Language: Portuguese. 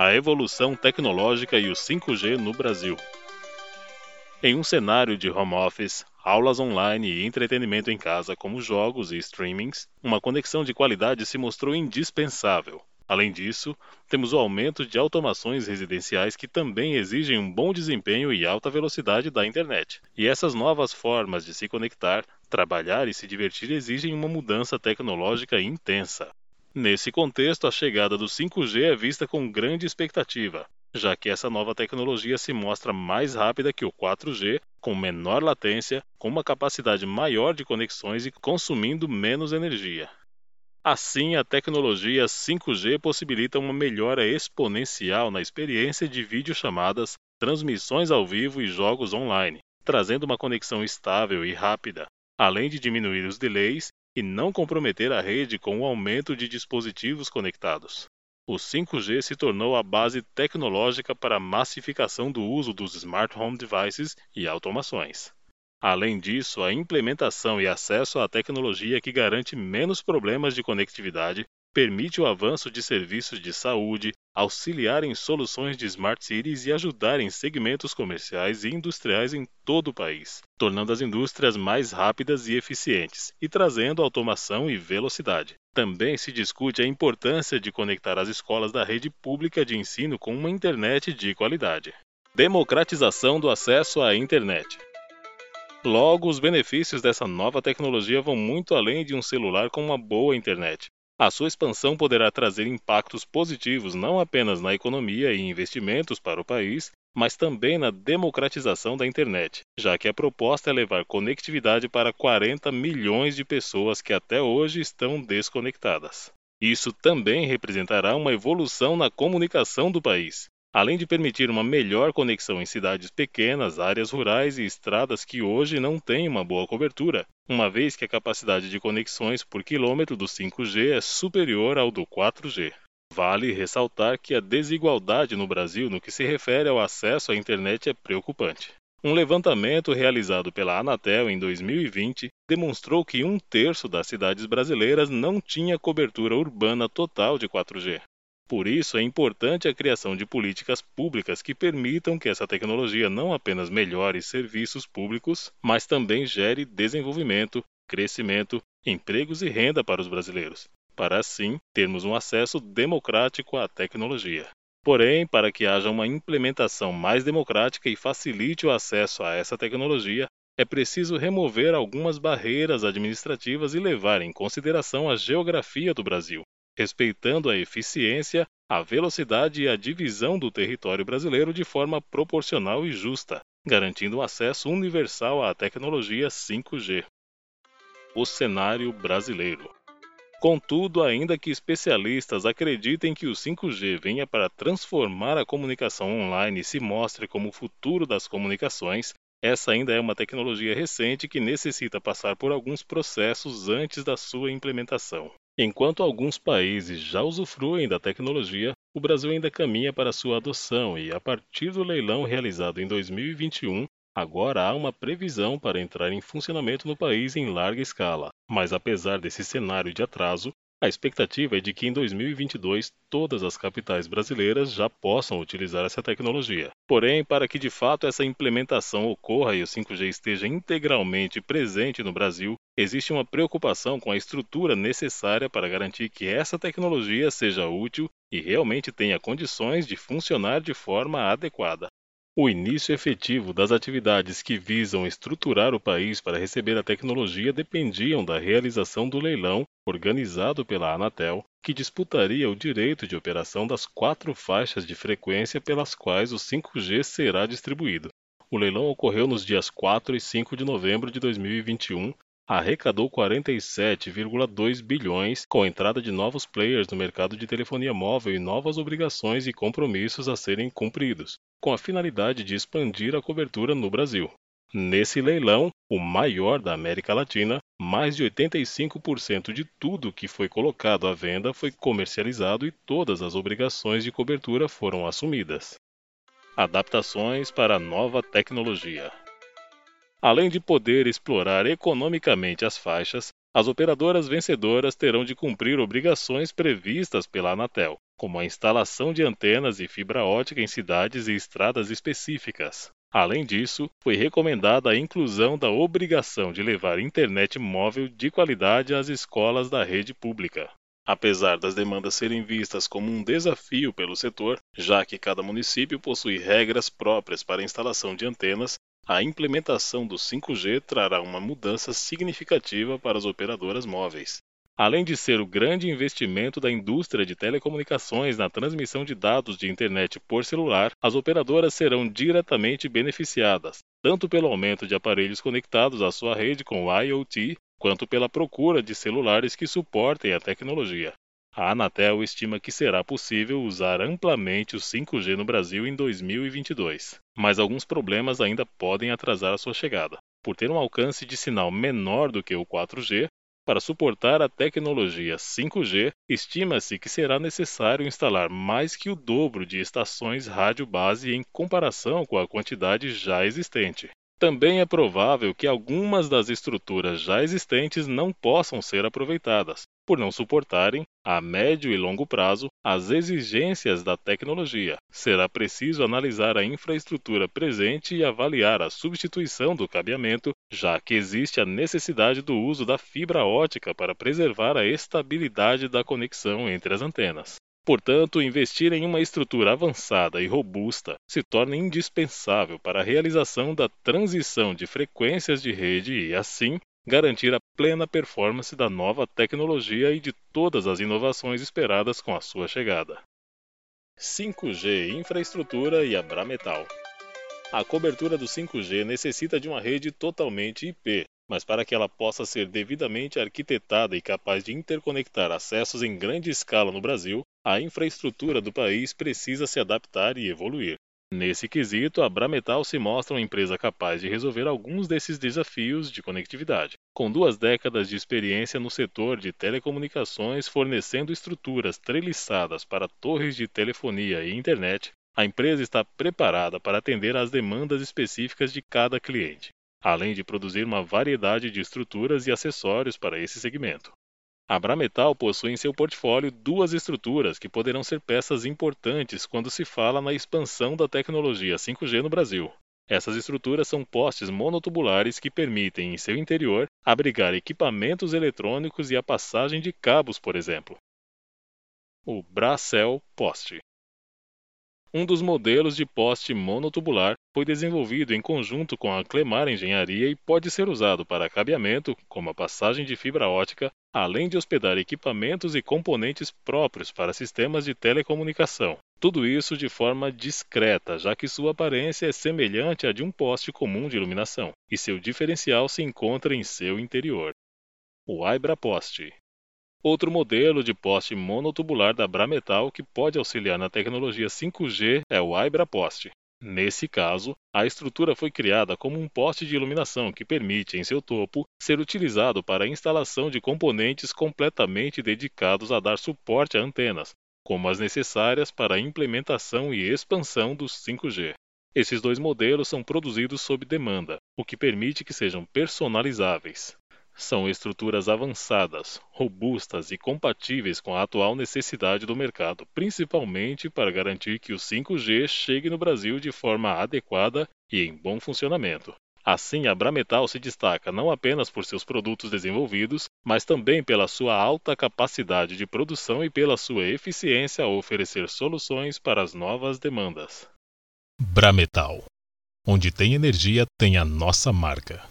a evolução tecnológica e o 5G no Brasil. Em um cenário de home office, aulas online e entretenimento em casa, como jogos e streamings, uma conexão de qualidade se mostrou indispensável. Além disso, temos o aumento de automações residenciais que também exigem um bom desempenho e alta velocidade da internet. E essas novas formas de se conectar, trabalhar e se divertir exigem uma mudança tecnológica intensa. Nesse contexto, a chegada do 5G é vista com grande expectativa, já que essa nova tecnologia se mostra mais rápida que o 4G, com menor latência, com uma capacidade maior de conexões e consumindo menos energia. Assim, a tecnologia 5G possibilita uma melhora exponencial na experiência de videochamadas, transmissões ao vivo e jogos online, trazendo uma conexão estável e rápida, além de diminuir os delays e não comprometer a rede com o aumento de dispositivos conectados. O 5G se tornou a base tecnológica para a massificação do uso dos smart home devices e automações. Além disso, a implementação e acesso à tecnologia que garante menos problemas de conectividade permite o avanço de serviços de saúde, auxiliar em soluções de smart cities e ajudar em segmentos comerciais e industriais em todo o país, tornando as indústrias mais rápidas e eficientes e trazendo automação e velocidade. Também se discute a importância de conectar as escolas da rede pública de ensino com uma internet de qualidade. Democratização do acesso à internet. Logo, os benefícios dessa nova tecnologia vão muito além de um celular com uma boa internet. A sua expansão poderá trazer impactos positivos não apenas na economia e investimentos para o país, mas também na democratização da internet, já que a proposta é levar conectividade para 40 milhões de pessoas que até hoje estão desconectadas. Isso também representará uma evolução na comunicação do país, além de permitir uma melhor conexão em cidades pequenas, áreas rurais e estradas que hoje não têm uma boa cobertura, uma vez que a capacidade de conexões por quilômetro do 5G é superior ao do 4G. Vale ressaltar que a desigualdade no Brasil no que se refere ao acesso à internet é preocupante. Um levantamento realizado pela Anatel em 2020 demonstrou que um terço das cidades brasileiras não tinha cobertura urbana total de 4G. Por isso, é importante a criação de políticas públicas que permitam que essa tecnologia não apenas melhore serviços públicos, mas também gere desenvolvimento, crescimento, empregos e renda para os brasileiros, para assim termos um acesso democrático à tecnologia. Porém, para que haja uma implementação mais democrática e facilite o acesso a essa tecnologia, é preciso remover algumas barreiras administrativas e levar em consideração a geografia do Brasil, respeitando a eficiência, a velocidade e a divisão do território brasileiro de forma proporcional e justa, garantindo acesso universal à tecnologia 5G. O cenário brasileiro. Contudo, ainda que especialistas acreditem que o 5G venha para transformar a comunicação online e se mostre como o futuro das comunicações, essa ainda é uma tecnologia recente que necessita passar por alguns processos antes da sua implementação. Enquanto alguns países já usufruem da tecnologia, o Brasil ainda caminha para sua adoção e, a partir do leilão realizado em 2021, agora há uma previsão para entrar em funcionamento no país em larga escala. Mas apesar desse cenário de atraso, a expectativa é de que em 2022 todas as capitais brasileiras já possam utilizar essa tecnologia. Porém, para que de fato essa implementação ocorra e o 5G esteja integralmente presente no Brasil, existe uma preocupação com a estrutura necessária para garantir que essa tecnologia seja útil e realmente tenha condições de funcionar de forma adequada. O início efetivo das atividades que visam estruturar o país para receber a tecnologia dependiam da realização do leilão organizado pela Anatel, que disputaria o direito de operação das quatro faixas de frequência pelas quais o 5G será distribuído. O leilão ocorreu nos dias 4 e 5 de novembro de 2021 arrecadou 47,2 bilhões com a entrada de novos players no mercado de telefonia móvel e novas obrigações e compromissos a serem cumpridos, com a finalidade de expandir a cobertura no Brasil. Nesse leilão, o maior da América Latina, mais de 85% de tudo que foi colocado à venda foi comercializado e todas as obrigações de cobertura foram assumidas. Adaptações para a nova tecnologia. Além de poder explorar economicamente as faixas, as operadoras vencedoras terão de cumprir obrigações previstas pela Anatel, como a instalação de antenas e fibra ótica em cidades e estradas específicas. Além disso, foi recomendada a inclusão da obrigação de levar internet móvel de qualidade às escolas da rede pública. Apesar das demandas serem vistas como um desafio pelo setor, já que cada município possui regras próprias para a instalação de antenas, a implementação do 5G trará uma mudança significativa para as operadoras móveis. Além de ser o grande investimento da indústria de telecomunicações na transmissão de dados de internet por celular, as operadoras serão diretamente beneficiadas, tanto pelo aumento de aparelhos conectados à sua rede com o IoT, quanto pela procura de celulares que suportem a tecnologia. A Anatel estima que será possível usar amplamente o 5G no Brasil em 2022, mas alguns problemas ainda podem atrasar a sua chegada. Por ter um alcance de sinal menor do que o 4G, para suportar a tecnologia 5G, estima-se que será necessário instalar mais que o dobro de estações rádio base em comparação com a quantidade já existente. Também é provável que algumas das estruturas já existentes não possam ser aproveitadas, por não suportarem, a médio e longo prazo, as exigências da tecnologia. Será preciso analisar a infraestrutura presente e avaliar a substituição do cabeamento, já que existe a necessidade do uso da fibra ótica para preservar a estabilidade da conexão entre as antenas. Portanto, investir em uma estrutura avançada e robusta se torna indispensável para a realização da transição de frequências de rede e, assim, garantir a plena performance da nova tecnologia e de todas as inovações esperadas com a sua chegada. 5G Infraestrutura e Abrametal A cobertura do 5G necessita de uma rede totalmente IP, mas para que ela possa ser devidamente arquitetada e capaz de interconectar acessos em grande escala no Brasil, a infraestrutura do país precisa se adaptar e evoluir. Nesse quesito, a Brametal se mostra uma empresa capaz de resolver alguns desses desafios de conectividade. Com duas décadas de experiência no setor de telecomunicações fornecendo estruturas treliçadas para torres de telefonia e internet, a empresa está preparada para atender às demandas específicas de cada cliente além de produzir uma variedade de estruturas e acessórios para esse segmento. A Brametal possui em seu portfólio duas estruturas que poderão ser peças importantes quando se fala na expansão da tecnologia 5G no Brasil. Essas estruturas são postes monotubulares que permitem, em seu interior, abrigar equipamentos eletrônicos e a passagem de cabos, por exemplo. O Bracel Poste um dos modelos de poste monotubular foi desenvolvido em conjunto com a Clemar Engenharia e pode ser usado para cabeamento, como a passagem de fibra ótica, além de hospedar equipamentos e componentes próprios para sistemas de telecomunicação. Tudo isso de forma discreta, já que sua aparência é semelhante à de um poste comum de iluminação, e seu diferencial se encontra em seu interior. O Ibra Poste Outro modelo de poste monotubular da Brametal que pode auxiliar na tecnologia 5G é o Ibra Poste. Nesse caso, a estrutura foi criada como um poste de iluminação que permite, em seu topo, ser utilizado para a instalação de componentes completamente dedicados a dar suporte a antenas, como as necessárias para a implementação e expansão do 5G. Esses dois modelos são produzidos sob demanda, o que permite que sejam personalizáveis. São estruturas avançadas, robustas e compatíveis com a atual necessidade do mercado, principalmente para garantir que o 5G chegue no Brasil de forma adequada e em bom funcionamento. Assim, a Brametal se destaca não apenas por seus produtos desenvolvidos, mas também pela sua alta capacidade de produção e pela sua eficiência ao oferecer soluções para as novas demandas. Brametal. Onde tem energia, tem a nossa marca.